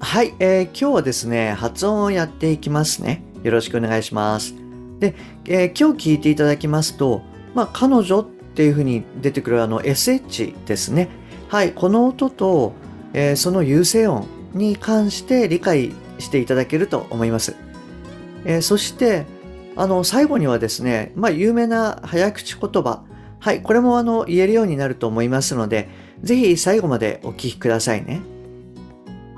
はい、えー、今日はですね発音をやっていきますねよろしくお願いしますで、えー、今日聞いていただきますと、まあ、彼女っていうふうに出てくるあの SH ですね。はい、この音と、えー、その有声音に関して理解していただけると思います。えー、そして、あの、最後にはですね、まあ、有名な早口言葉。はい、これもあの、言えるようになると思いますので、ぜひ最後までお聞きくださいね。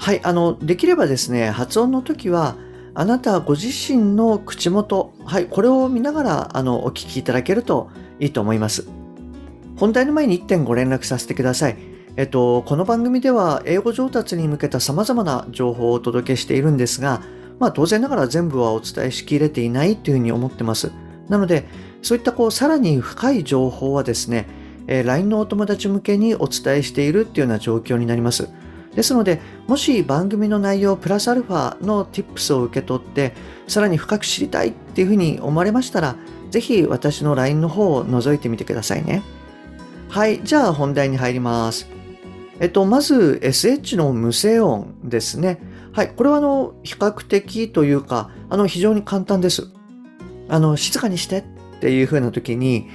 はい、あの、できればですね、発音の時は、あなたご自身の口元、はい、これを見ながらあのお聞きいただけるといいと思います。本題の前に1点ご連絡させてください。えっと、この番組では英語上達に向けた様々な情報をお届けしているんですが、まあ当然ながら全部はお伝えしきれていないというふうに思ってます。なので、そういったこうさらに深い情報はですね、え LINE のお友達向けにお伝えしているっていうような状況になります。ですので、もし番組の内容プラスアルファの tips を受け取って、さらに深く知りたいっていうふうに思われましたら、ぜひ私の LINE の方を覗いてみてくださいね。はい、じゃあ本題に入ります。えっと、まず SH の無声音ですね。はい、これはあの、比較的というか、あの、非常に簡単です。あの、静かにしてっていう風な時に、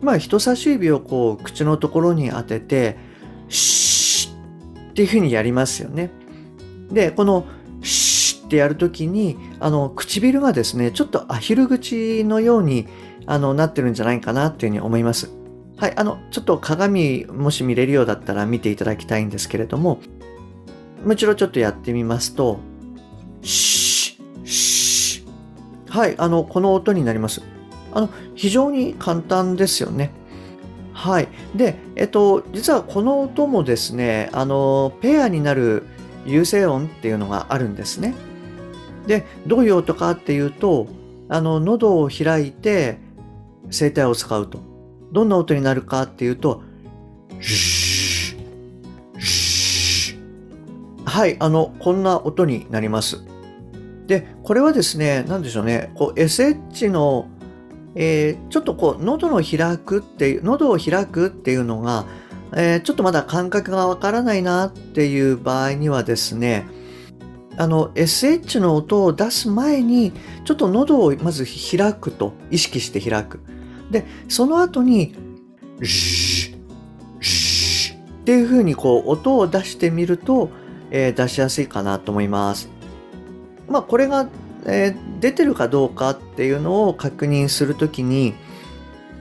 まあ、人差し指をこう、口のところに当てて、シーっていう風にやりますよね。で、このシュッってやるときに、あの、唇がですね、ちょっとアヒル口のようにあのなってるんじゃないかなっていうふうに思います。はい、あの、ちょっと鏡もし見れるようだったら見ていただきたいんですけれども、もちろんちょっとやってみますと、シュッ、シュッ。はい、あの、この音になります。あの、非常に簡単ですよね。はい。で、えっと、実はこの音もですね、あの、ペアになる有声音っていうのがあるんですね。で、どういう音かっていうと、あの、喉を開いて声帯を使うと。どんな音になるかっていうと、はい、あの、こんな音になります。で、これはですね、なんでしょうね、こう SH のえー、ちょっとこう喉の開くっていう喉を開くっていうのが、えー、ちょっとまだ感覚がわからないなっていう場合にはですねあの SH の音を出す前にちょっと喉をまず開くと意識して開く。でその後にシュシュっていうふうにこう音を出してみると、えー、出しやすいかなと思います。まあこれがえー、出てるかどうかっていうのを確認するときに、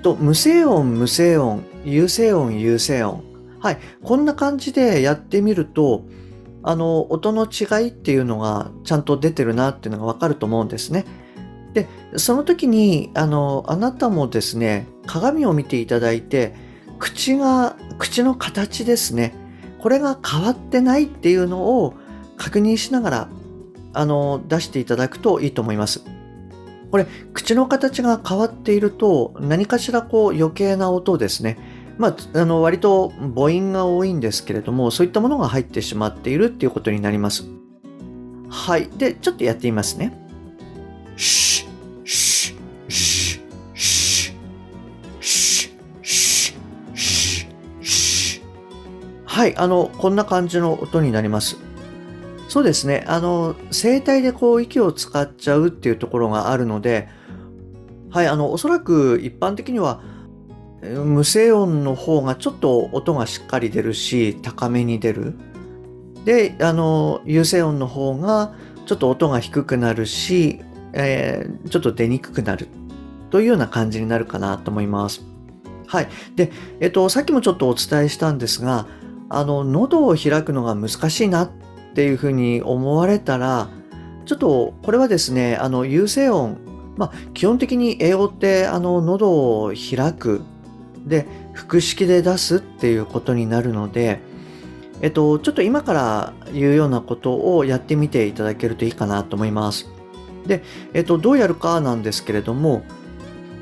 と無声音、無声音、有声音、有声音。はい。こんな感じでやってみると、あの、音の違いっていうのがちゃんと出てるなっていうのがわかると思うんですね。で、その時に、あの、あなたもですね、鏡を見ていただいて、口が、口の形ですね。これが変わってないっていうのを確認しながらあの、出していただくといいと思います。これ、口の形が変わっていると、何かしらこう余計な音ですね。まあ、あの、割と母音が多いんですけれども、そういったものが入ってしまっているっていうことになります。はい。で、ちょっとやってみますね。シュシュシュシュシュシュシュはい。あの、こんな感じの音になります。そうですね。あの、声帯でこう息を使っちゃうっていうところがあるので、はい、あの、おそらく一般的には無声音の方がちょっと音がしっかり出るし、高めに出る。で、あの、有声音の方がちょっと音が低くなるし、えー、ちょっと出にくくなるというような感じになるかなと思います。はい。で、えっと、さっきもちょっとお伝えしたんですが、あの、喉を開くのが難しいなっっていうふうに思われたら、ちょっとこれはですね、あの、有声音、まあ、基本的に英語ってあの喉を開くで腹式で出すっていうことになるのでえっと、ちょっと今から言うようなことをやってみていただけるといいかなと思います。で、えっと、どうやるかなんですけれども、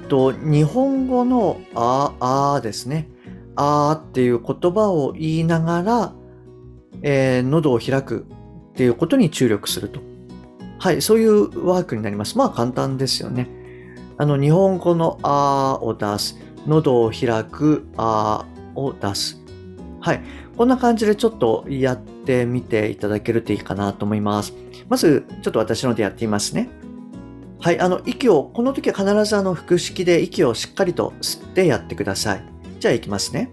と日本語のああですね。あーっていう言葉を言いながら、えー、喉を開くっていうことに注力すると。はい、そういうワークになります。まあ簡単ですよね。あの、日本語のあを出す。喉を開くあを出す。はい。こんな感じでちょっとやってみていただけるといいかなと思います。まず、ちょっと私のでやってみますね。はい、あの、息を、この時は必ずあの、腹式で息をしっかりと吸ってやってください。じゃあいきますね。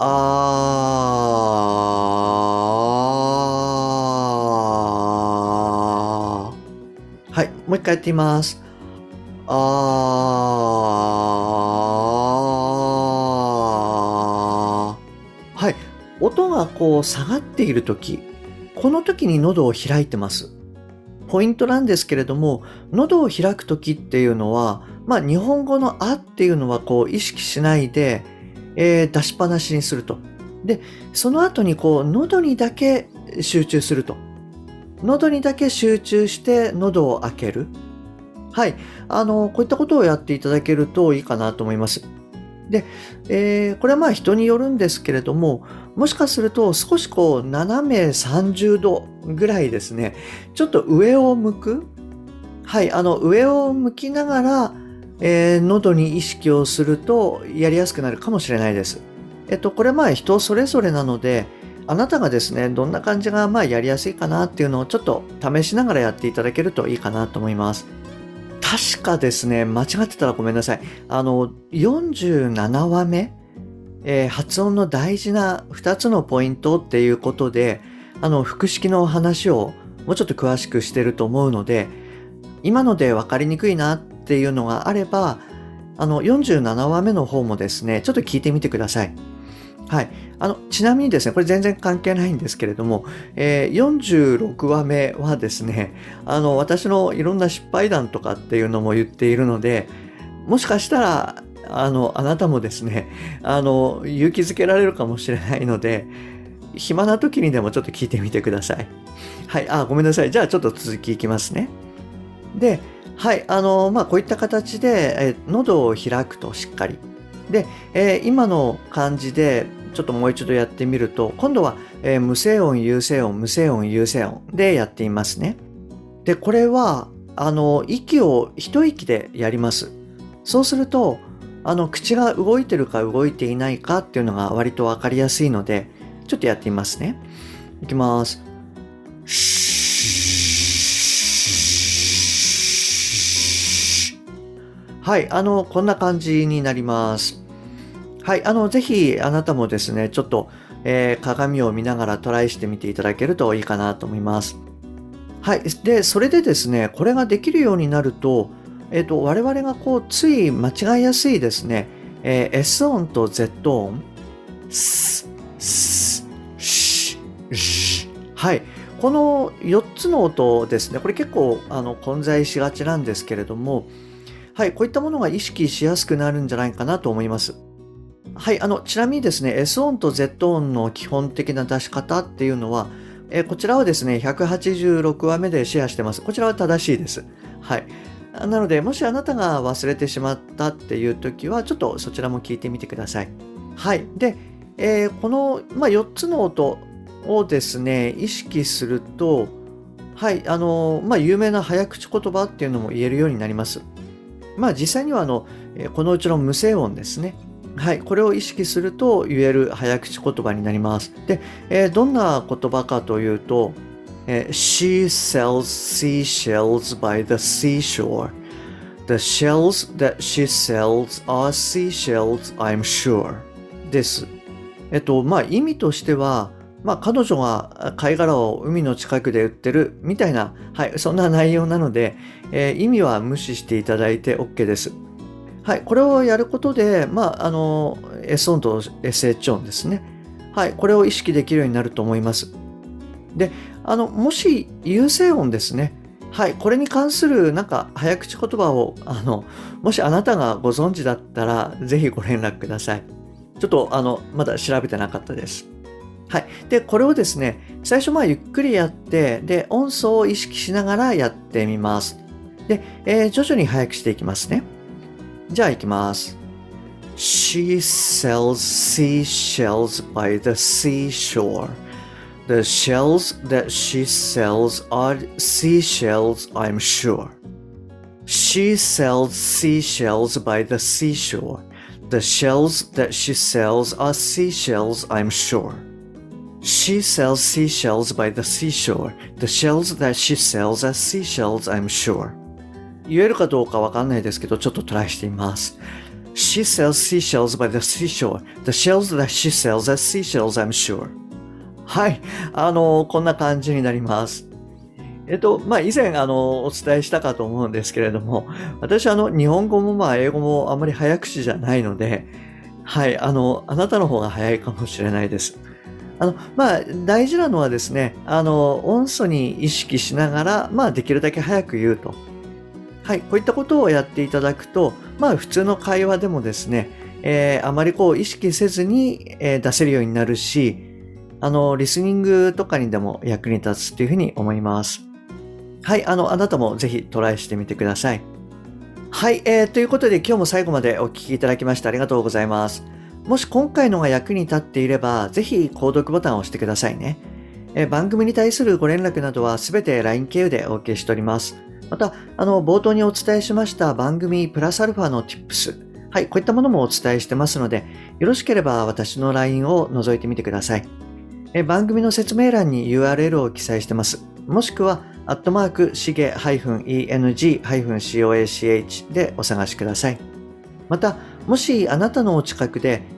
あー。はい、もう一回やってみます。あー。はい、音がこう下がっている時、この時に喉を開いてます。ポイントなんですけれども、喉を開く時っていうのは、まあ日本語のあっていうのはこう意識しないで、えー、出しっぱなしにすると。で、その後にこう喉にだけ集中すると。喉にだけ集中して喉を開ける。はい。あの、こういったことをやっていただけるといいかなと思います。で、えー、これはまあ人によるんですけれども、もしかすると少しこう斜め30度ぐらいですね、ちょっと上を向く。はい、あの上を向きながら、えー、喉に意識をするとやりやすくなるかもしれないです。えっと、これまあ人それぞれなので、あなたがですね、どんな感じがまあやりやすいかなっていうのをちょっと試しながらやっていただけるといいかなと思います。確かですね、間違ってたらごめんなさい。あの、47話目、えー、発音の大事な2つのポイントっていうことで、あの、複式の話をもうちょっと詳しくしてると思うので、今ので分かりにくいなっていうのがあれば、あの、47話目の方もですね、ちょっと聞いてみてください。はい。あの、ちなみにですね、これ全然関係ないんですけれども、えー、46話目はですね、あの、私のいろんな失敗談とかっていうのも言っているので、もしかしたら、あの、あなたもですね、あの、勇気づけられるかもしれないので、暇な時にでもちょっと聞いてみてください。はい、あ、ごめんなさい。じゃあちょっと続きいきますね。で、はい、あの、まあ、こういった形で、え喉を開くとしっかり。で、えー、今の感じでちょっともう一度やってみると、今度は、えー、無声音、有声音、無声音、有声音でやってみますね。で、これは、あの、息を一息でやります。そうすると、あの、口が動いてるか動いていないかっていうのが割とわかりやすいので、ちょっとやってみますね。いきます。はい、あの、こんな感じになります。はい、あの、ぜひあなたもですね、ちょっと、えー、鏡を見ながらトライしてみていただけるといいかなと思います。はい、で、それでですね、これができるようになると、えっ、ー、と、我々がこう、つい間違いやすいですね、えー、S 音と Z 音、ス、ス、シ、シ、はい。この4つの音ですね、これ結構あの混在しがちなんですけれども、はい、こういったものが意識しやすくなるんじゃないかなと思います。はい、あの、ちなみにですね、S 音と Z 音の基本的な出し方っていうのは、えこちらはですね、186話目でシェアしてます。こちらは正しいです。はい。なので、もしあなたが忘れてしまったっていう時は、ちょっとそちらも聞いてみてください。はい。で、えー、この、まあ、4つの音をですね、意識すると、はい、あの、まあ、有名な早口言葉っていうのも言えるようになります。まあ、実際には、あの、このうちの無声音ですね。はい、これを意識すると言える早口言葉になります。で、えー、どんな言葉かというと、えー、She sells seashells by the seashore. The shells that she sells are seashells, I'm sure. です。えっと、まあ意味としては、まあ彼女が貝殻を海の近くで売ってるみたいな、はい、そんな内容なので、えー、意味は無視していただいて OK です。はい、これをやることで、まあ、あの、S 音と SH 音ですね。はい、これを意識できるようになると思います。で、あの、もし、有声音ですね。はい、これに関するなんか早口言葉を、あの、もしあなたがご存知だったら、ぜひご連絡ください。ちょっと、あの、まだ調べてなかったです。はい。で、これをですね、最初まあゆっくりやって、で、音素を意識しながらやってみます。で、えー、徐々に速くしていきますね。じゃあ行きます。She sells seashells by the seashore. The shells that she sells are seashells, I'm sure. She sells seashells by the seashore. The shells that she sells are seashells, I'm sure. She sells seashells by the seashore. The shells that she sells are seashells, I'm sure. 言えるかどうかわかんないですけど、ちょっとトライしてみます。She sells seashells by the seashore. The shells that she sells are seashells, I'm sure. はい。あの、こんな感じになります。えっと、まあ、以前、あの、お伝えしたかと思うんですけれども、私、あの、日本語もまあ、英語もあまり早口じゃないので、はい、あの、あなたの方が早いかもしれないです。あの、まあ、大事なのはですね、あの、音素に意識しながら、まあ、できるだけ早く言うと。はい、こういったことをやっていただくと、まあ、普通の会話でもですね、えー、あまりこう意識せずに、えー、出せるようになるし、あの、リスニングとかにでも役に立つっていうふうに思います。はい、あの、あなたもぜひトライしてみてください。はい、えー、ということで今日も最後までお聴きいただきましてありがとうございます。もし今回のが役に立っていれば、ぜひ購読ボタンを押してくださいね。え番組に対するご連絡などはすべて LINE 経由でお受けしております。また、あの、冒頭にお伝えしました番組プラスアルファの Tips。はい、こういったものもお伝えしてますので、よろしければ私の LINE を覗いてみてください。え番組の説明欄に URL を記載してます。もしくは、アットマーク、しげ -eng-coach でお探しください。また、もしあなたのお近くで、